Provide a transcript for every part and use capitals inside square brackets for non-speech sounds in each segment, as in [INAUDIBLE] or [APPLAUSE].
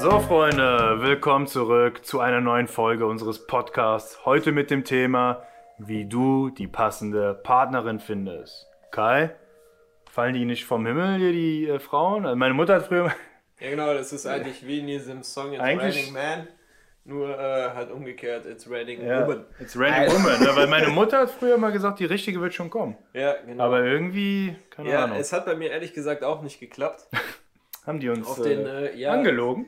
So, Freunde, willkommen zurück zu einer neuen Folge unseres Podcasts. Heute mit dem Thema, wie du die passende Partnerin findest. Kai, fallen die nicht vom Himmel hier, die äh, Frauen? Also meine Mutter hat früher. Ja, genau, das ist eigentlich wie in diesem Song It's Eigentlich- Raining Man, nur äh, halt umgekehrt, It's Raining Ja, Woman. it's ready woman. ne? Weil meine Mutter hat früher mal gesagt, die richtige wird schon kommen. Ja, genau. Aber irgendwie, keine ja, Ahnung, es hat bei mir ehrlich gesagt auch nicht geklappt. [LAUGHS] haben die uns äh, den, äh, ja, angelogen.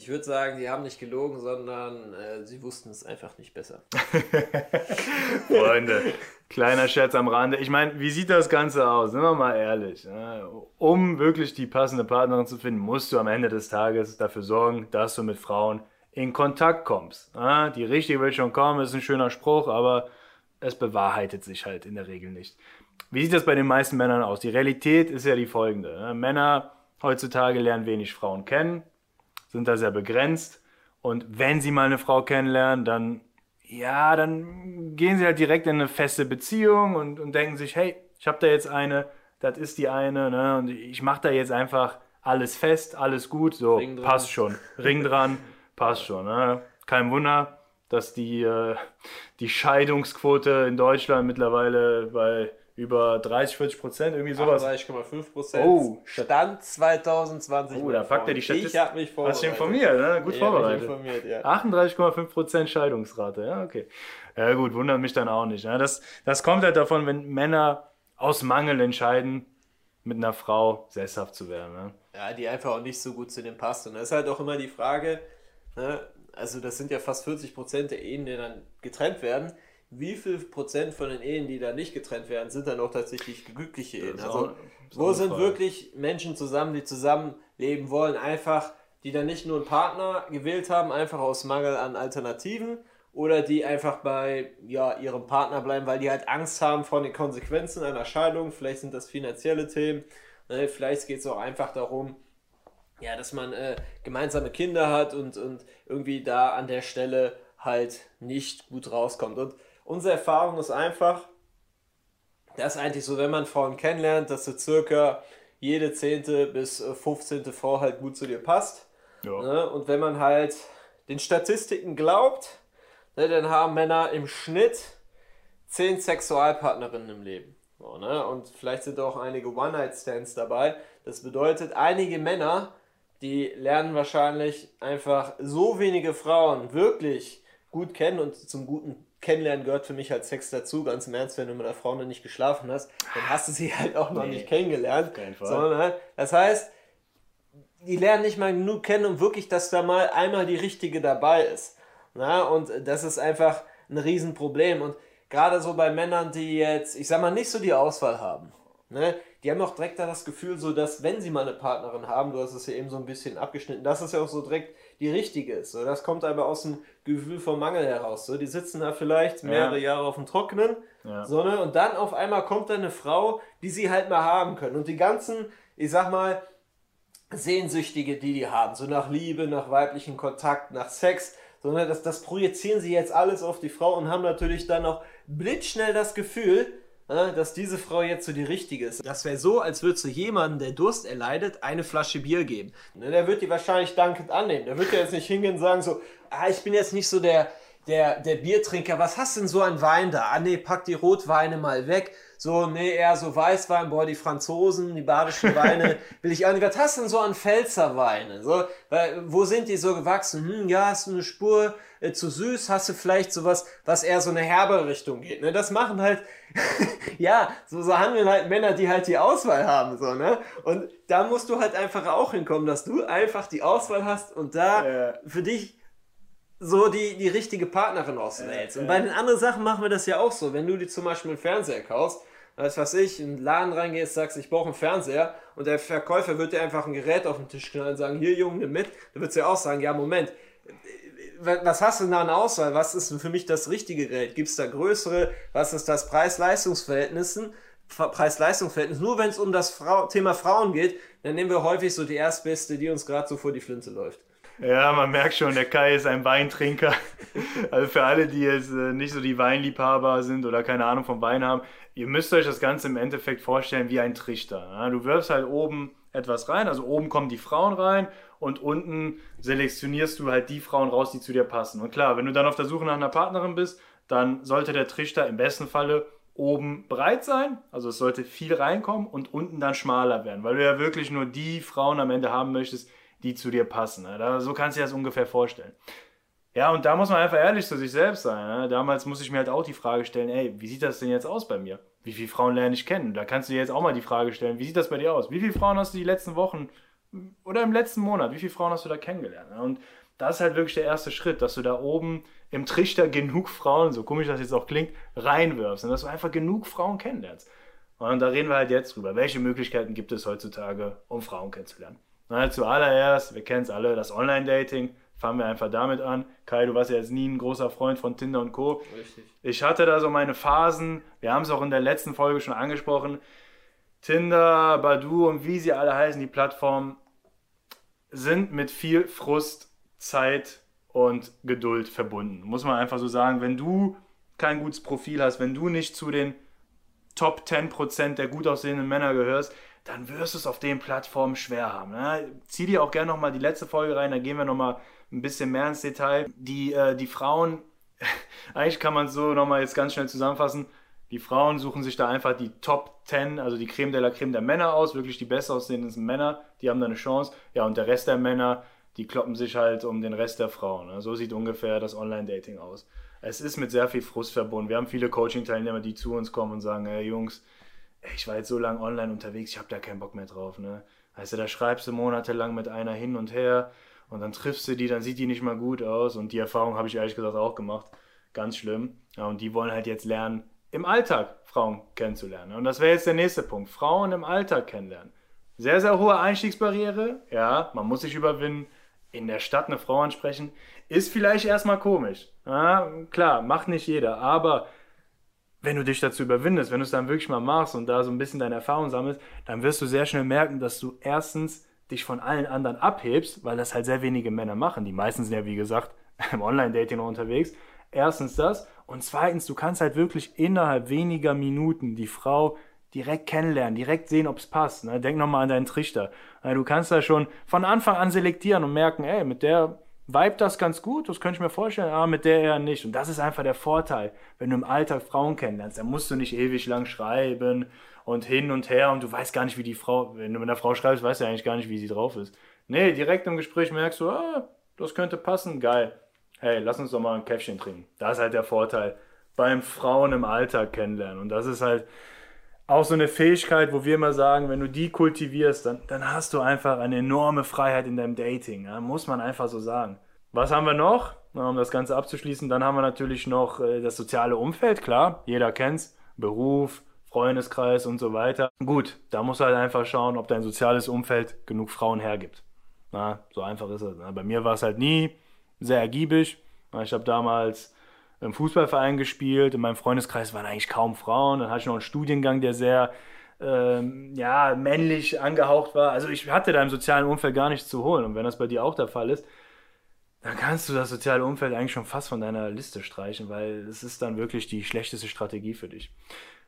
Ich würde sagen, die haben nicht gelogen, sondern äh, sie wussten es einfach nicht besser. [LAUGHS] Freunde, kleiner Scherz am Rande. Ich meine, wie sieht das Ganze aus? Sind wir mal ehrlich. ne? Um wirklich die passende Partnerin zu finden, musst du am Ende des Tages dafür sorgen, dass du mit Frauen in Kontakt kommst. ne? Die richtige wird schon kommen, ist ein schöner Spruch, aber es bewahrheitet sich halt in der Regel nicht. Wie sieht das bei den meisten Männern aus? Die Realität ist ja die folgende. ne? Männer heutzutage lernen wenig Frauen kennen, sind da sehr begrenzt. Und wenn sie mal eine Frau kennenlernen, dann, ja, dann gehen sie halt direkt in eine feste Beziehung und, und denken sich, hey, ich habe da jetzt eine, das ist die eine, ne? Und ich mache da jetzt einfach alles fest, alles gut, so, passt schon. Ring dran, [LAUGHS] passt schon. Ne? Kein Wunder, dass die, äh, die Scheidungsquote in Deutschland mittlerweile bei über 30, 40 Prozent, irgendwie sowas. 38,5 Prozent. Oh, Stand 2020. Oh, da packt er die Statistik. Ich habe mich vorbereitet. Hast du informiert, ne? Gut Ich vorbereitet. informiert, ja. 38,5% Scheidungsrate, ja, okay. Ja, gut, wundert mich dann auch nicht. Ne? Das, das kommt halt davon, wenn Männer aus Mangel entscheiden, mit einer Frau sesshaft zu werden. Ne? Ja, die einfach auch nicht so gut zu dem passt. Und das ist halt auch immer die Frage, ne? also das sind ja fast 40 Prozent der Ehen, die dann getrennt werden. Wie viel Prozent von den Ehen, die da nicht getrennt werden, sind dann auch tatsächlich glückliche Ehen? Also, wo sind wirklich Menschen zusammen, die zusammenleben wollen, einfach, die dann nicht nur einen Partner gewählt haben, einfach aus Mangel an Alternativen, oder die einfach bei ja, ihrem Partner bleiben, weil die halt Angst haben vor den Konsequenzen einer Scheidung. Vielleicht sind das finanzielle Themen, ne? vielleicht geht es auch einfach darum, ja, dass man äh, gemeinsame Kinder hat und, und irgendwie da an der Stelle halt nicht gut rauskommt. Und unsere Erfahrung ist einfach, dass eigentlich so, wenn man Frauen kennenlernt, dass so circa jede zehnte bis äh, 15. Frau halt gut zu dir passt. Ja. Ne? Und wenn man halt den Statistiken glaubt, ne, dann haben Männer im Schnitt zehn Sexualpartnerinnen im Leben. So, ne? Und vielleicht sind auch einige One-Night-Stands dabei. Das bedeutet, einige Männer, die lernen wahrscheinlich einfach so wenige Frauen wirklich gut kennen und zum guten Kennenlernen gehört für mich halt Sex dazu. Ganz im Ernst, wenn du mit einer Frau noch nicht geschlafen hast, dann hast du sie halt auch noch Nee, nicht kennengelernt. Sondern, ne, das heißt, die lernen nicht mal genug kennen, um wirklich, dass da mal einmal die richtige dabei ist. Na, und das ist einfach ein Riesenproblem. Und gerade so bei Männern, die jetzt, ich sag mal, nicht so die Auswahl haben, ne, die haben auch direkt da das Gefühl, so dass, wenn sie mal eine Partnerin haben, du hast es ja eben so ein bisschen abgeschnitten, dass es ja auch so direkt die richtige ist. So, das kommt aber aus dem Gefühl vom Mangel heraus. So, die sitzen da vielleicht mehrere Jahre auf dem Trockenen, Ja. so, ne, und dann auf einmal kommt da eine Frau, die sie halt mal haben können. Und die ganzen, ich sag mal, Sehnsüchtige, die die haben, so nach Liebe, nach weiblichen Kontakt, nach Sex, sondern das, das projizieren sie jetzt alles auf die Frau und haben natürlich dann auch blitzschnell das Gefühl, dass diese Frau jetzt so die richtige ist. Das wäre so, als würdest du jemanden, der Durst erleidet, eine Flasche Bier geben. Ne, Der wird die wahrscheinlich dankend annehmen. Der wird ja jetzt nicht hingehen und sagen so, ah, ich bin jetzt nicht so der, der, der Biertrinker, was hast denn so an Wein da? Ah nee, pack die Rotweine mal weg. So, nee, eher so Weißwein, boah, die Franzosen, die badischen Weine [LAUGHS] will ich auch nicht. Was hast du denn so an Pfälzerweine? So, weil, wo sind die so gewachsen? Hm, ja, hast du eine Spur äh, zu süß? Hast du vielleicht sowas, was eher so eine herbe Richtung geht? Ne? Das machen halt, [LAUGHS] ja, so, so handeln halt Männer, die halt die Auswahl haben, so, ne? Und da musst du halt einfach auch hinkommen, dass du einfach die Auswahl hast und da Ja. für dich so die, die richtige Partnerin auswählst. Und bei den anderen Sachen machen wir das ja auch so. Wenn du dir zum Beispiel einen Fernseher kaufst, weißt was ich, in den Laden reingehst, sagst, ich brauche einen Fernseher und der Verkäufer wird dir einfach ein Gerät auf den Tisch knallen und sagen, hier Junge, nimm mit. Du würdest ja auch sagen, ja Moment, was hast du denn da an Auswahl? Was ist denn für mich das richtige Gerät? Gibt es da größere? Was ist das Preis-Leistungs-Verhältnis? Preis-Leistungs-Verhältnis. Nur wenn es um das Frau Thema Frauen geht, dann nehmen wir häufig so die erstbeste, die uns gerade so vor die Flinte läuft. Ja, man merkt schon, der Kai ist ein Weintrinker. Also für alle, die jetzt äh, nicht so die Weinliebhaber sind oder keine Ahnung vom Wein haben, ihr müsst euch das Ganze im Endeffekt vorstellen wie ein Trichter. Du wirfst halt oben etwas rein. Also oben kommen die Frauen rein und unten selektionierst du halt die Frauen raus, die zu dir passen. Und klar, wenn du dann auf der Suche nach einer Partnerin bist, dann sollte der Trichter im besten Falle oben breit sein, also es sollte viel reinkommen und unten dann schmaler werden, weil du ja wirklich nur die Frauen am Ende haben möchtest, die zu dir passen. Ne? So kannst du dir das ungefähr vorstellen. Ja, und da muss man einfach ehrlich zu sich selbst sein. Ne? Damals muss ich mir halt auch die Frage stellen, ey, wie sieht das denn jetzt aus bei mir? Wie viele Frauen lerne ich kennen? Da kannst du dir jetzt auch mal die Frage stellen, wie sieht das bei dir aus? Wie viele Frauen hast du die letzten Wochen oder im letzten Monat, wie viele Frauen hast du da kennengelernt? Ne? Und das ist halt wirklich der erste Schritt, dass du da oben im Trichter genug Frauen, so komisch das jetzt auch klingt, reinwirfst und dass du einfach genug Frauen kennenlernst. Und da reden wir halt jetzt drüber. Welche Möglichkeiten gibt es heutzutage, um Frauen kennenzulernen? Na, zuallererst, wir kennen es alle, das Online-Dating. Fangen wir einfach damit an. Kai, du warst ja jetzt nie ein großer Freund von Tinder und Co. Richtig. Ich hatte da so meine Phasen. Wir haben es auch in der letzten Folge schon angesprochen. Tinder, Badu und wie sie alle heißen, die Plattformen sind mit viel Frust, Zeit und Geduld verbunden. Muss man einfach so sagen. Wenn du kein gutes Profil hast, wenn du nicht zu den Top 10% der gut aussehenden Männer gehörst, dann wirst du es auf den Plattformen schwer haben. Ne? Zieh dir auch gerne nochmal die letzte Folge rein, da gehen wir nochmal ein bisschen mehr ins Detail. Die, äh, die Frauen, [LAUGHS] eigentlich kann man es so nochmal jetzt ganz schnell zusammenfassen, die Frauen suchen sich da einfach die Top 10, also die Creme de la Creme der Männer aus, wirklich die besser aussehenden Männer, die haben da eine Chance. Ja, und der Rest der Männer, die kloppen sich halt um den Rest der Frauen. Ne? So sieht ungefähr das Online-Dating aus. Es ist mit sehr viel Frust verbunden. Wir haben viele Coaching-Teilnehmer, die zu uns kommen und sagen, hey Jungs, ich war jetzt so lange online unterwegs, ich habe da keinen Bock mehr drauf. Ne? Weißt du, da schreibst du monatelang mit einer hin und her und dann triffst du die, dann sieht die nicht mal gut aus. Und die Erfahrung habe ich ehrlich gesagt auch gemacht. Ganz schlimm. Ja, und die wollen halt jetzt lernen, im Alltag Frauen kennenzulernen. Und das wäre jetzt der nächste Punkt. Frauen im Alltag kennenlernen. Sehr, sehr hohe Einstiegsbarriere. Ja, man muss sich überwinden. In der Stadt eine Frau ansprechen, ist vielleicht erstmal komisch. Ja, klar, macht nicht jeder. Aber wenn du dich dazu überwindest, wenn du es dann wirklich mal machst und da so ein bisschen deine Erfahrung sammelst, dann wirst du sehr schnell merken, dass du erstens dich von allen anderen abhebst, weil das halt sehr wenige Männer machen. Die meisten sind ja, wie gesagt, [LAUGHS] im Online-Dating noch unterwegs. Erstens das. Und zweitens, du kannst halt wirklich innerhalb weniger Minuten die Frau direkt kennenlernen, direkt sehen, ob es passt. Ne? Denk nochmal an deinen Trichter. Du kannst da schon von Anfang an selektieren und merken, ey, mit der vibe das ganz gut, das könnte ich mir vorstellen, aber mit der eher nicht. Und das ist einfach der Vorteil, wenn du im Alltag Frauen kennenlernst. Dann musst du nicht ewig lang schreiben und hin und her und du weißt gar nicht, wie die Frau, wenn du mit einer Frau schreibst, weißt du eigentlich gar nicht, wie sie drauf ist. Nee, direkt im Gespräch merkst du, ah, das könnte passen, geil. Hey, lass uns doch mal ein Käffchen trinken. Das ist halt der Vorteil beim Frauen im Alltag kennenlernen. Und das ist halt auch so eine Fähigkeit, wo wir immer sagen, wenn du die kultivierst, dann, dann hast du einfach eine enorme Freiheit in deinem Dating. Ja? Muss man einfach so sagen. Was haben wir noch? Um das Ganze abzuschließen, dann haben wir natürlich noch äh, das soziale Umfeld, klar, jeder kennt's. Beruf, Freundeskreis und so weiter. Gut, da musst du halt einfach schauen, ob dein soziales Umfeld genug Frauen hergibt. Na, so einfach ist es. Bei mir war es halt nie sehr ergiebig. Ich habe damals im Fußballverein gespielt. In meinem Freundeskreis waren eigentlich kaum Frauen. Dann hatte ich noch einen Studiengang, der sehr ähm, ja, männlich angehaucht war. Also ich hatte da im sozialen Umfeld gar nichts zu holen. Und wenn das bei dir auch der Fall ist, dann kannst du das soziale Umfeld eigentlich schon fast von deiner Liste streichen, weil es ist dann wirklich die schlechteste Strategie für dich.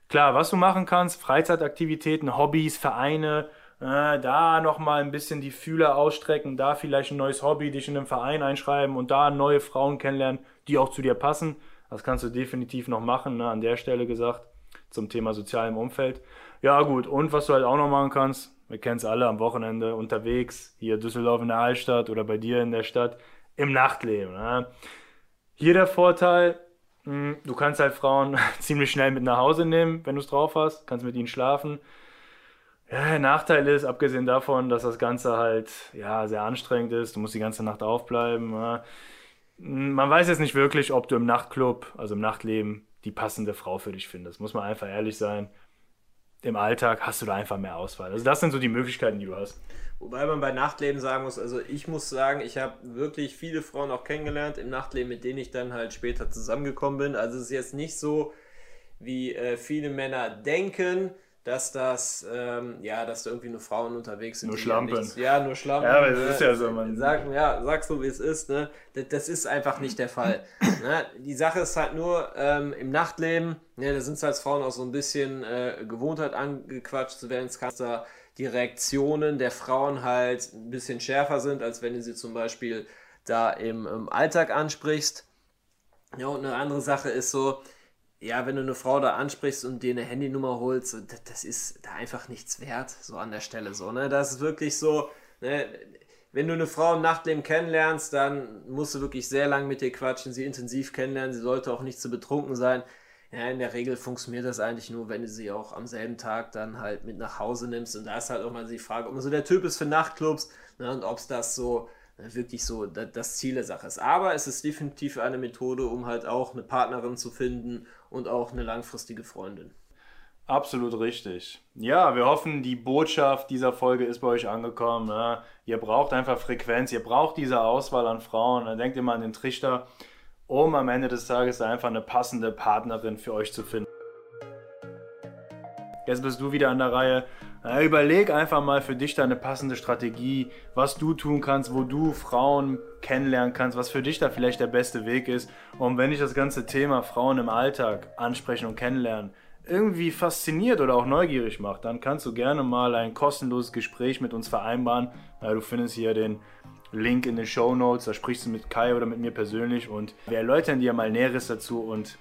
Klar, was du machen kannst, Freizeitaktivitäten, Hobbys, Vereine, äh, da nochmal ein bisschen die Fühler ausstrecken, da vielleicht ein neues Hobby, dich in einen Verein einschreiben und da neue Frauen kennenlernen, die auch zu dir passen. Das kannst du definitiv noch machen, ne, an der Stelle gesagt, zum Thema sozialem Umfeld. Ja gut, und was du halt auch noch machen kannst, wir kennen es alle am Wochenende unterwegs, hier Düsseldorf in der Altstadt oder bei dir in der Stadt, im Nachtleben. Ne? Hier der Vorteil, hm, du kannst halt Frauen [LAUGHS] ziemlich schnell mit nach Hause nehmen, wenn du es drauf hast, kannst mit ihnen schlafen. Ja, Nachteil ist, abgesehen davon, dass das Ganze halt ja, sehr anstrengend ist, du musst die ganze Nacht aufbleiben. Ja. Man weiß jetzt nicht wirklich, ob du im Nachtclub, also im Nachtleben, die passende Frau für dich findest. Muss man einfach ehrlich sein. Im Alltag hast du da einfach mehr Auswahl. Also das sind so die Möglichkeiten, die du hast. Wobei man bei Nachtleben sagen muss, also ich muss sagen, ich habe wirklich viele Frauen auch kennengelernt im Nachtleben, mit denen ich dann halt später zusammengekommen bin. Also es ist jetzt nicht so, wie äh, viele Männer denken, dass das, ähm, ja, dass da irgendwie nur Frauen unterwegs sind. Nur die Schlampen. Ja, nichts- ja, nur Schlampen. Ja, aber es ne? ist ja so, man- Sag, ja, sag so, wie es ist, ne? Das, das ist einfach nicht der Fall. ne? Die Sache ist halt nur, ähm, im Nachtleben, ne, da sind es als Frauen auch so ein bisschen äh, gewohnt halt angequatscht zu werden. Es kann da die Reaktionen der Frauen halt ein bisschen schärfer sind, als wenn du sie zum Beispiel da im, im Alltag ansprichst. Ja, und eine andere Sache ist so, ja, wenn du eine Frau da ansprichst und dir eine Handynummer holst, das, das ist da einfach nichts wert, so an der Stelle so, ne? Das ist wirklich so, ne? Wenn du eine Frau im Nachtleben kennenlernst, dann musst du wirklich sehr lang mit ihr quatschen, sie intensiv kennenlernen, sie sollte auch nicht zu betrunken sein. Ja, in der Regel funktioniert das eigentlich nur, wenn du sie auch am selben Tag dann halt mit nach Hause nimmst. Und da ist halt auch mal die Frage, ob man so der Typ ist für Nachtclubs ne, und ob es das so äh, wirklich so da- das Ziel der Sache ist. Aber es ist definitiv eine Methode, um halt auch eine Partnerin zu finden und auch eine langfristige Freundin. Absolut richtig. Ja, wir hoffen, die Botschaft dieser Folge ist bei euch angekommen. Ne? Ihr braucht einfach Frequenz, ihr braucht diese Auswahl an Frauen. Dann denkt immer an den Trichter, um am Ende des Tages einfach eine passende Partnerin für euch zu finden. Jetzt bist du wieder an der Reihe. Na, überleg einfach mal für dich deine passende Strategie, was du tun kannst, wo du Frauen kennenlernen kannst, was für dich da vielleicht der beste Weg ist. Und wenn dich das ganze Thema Frauen im Alltag ansprechen und kennenlernen irgendwie fasziniert oder auch neugierig macht, dann kannst du gerne mal ein kostenloses Gespräch mit uns vereinbaren. Du findest hier den Link in den Show Notes, da sprichst du mit Kai oder mit mir persönlich und wir erläutern dir mal Näheres dazu und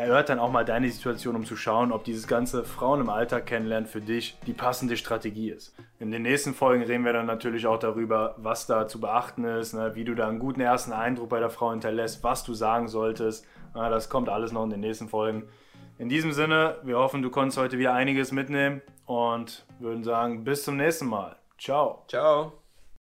erhört dann auch mal deine Situation, um zu schauen, ob dieses ganze Frauen im Alltag kennenlernen für dich die passende Strategie ist. In den nächsten Folgen reden wir dann natürlich auch darüber, was da zu beachten ist, ne, wie du da einen guten ersten Eindruck bei der Frau hinterlässt, was du sagen solltest. Ja, das kommt alles noch in den nächsten Folgen. In diesem Sinne, wir hoffen, du konntest heute wieder einiges mitnehmen und würden sagen, bis zum nächsten Mal. Ciao. Ciao.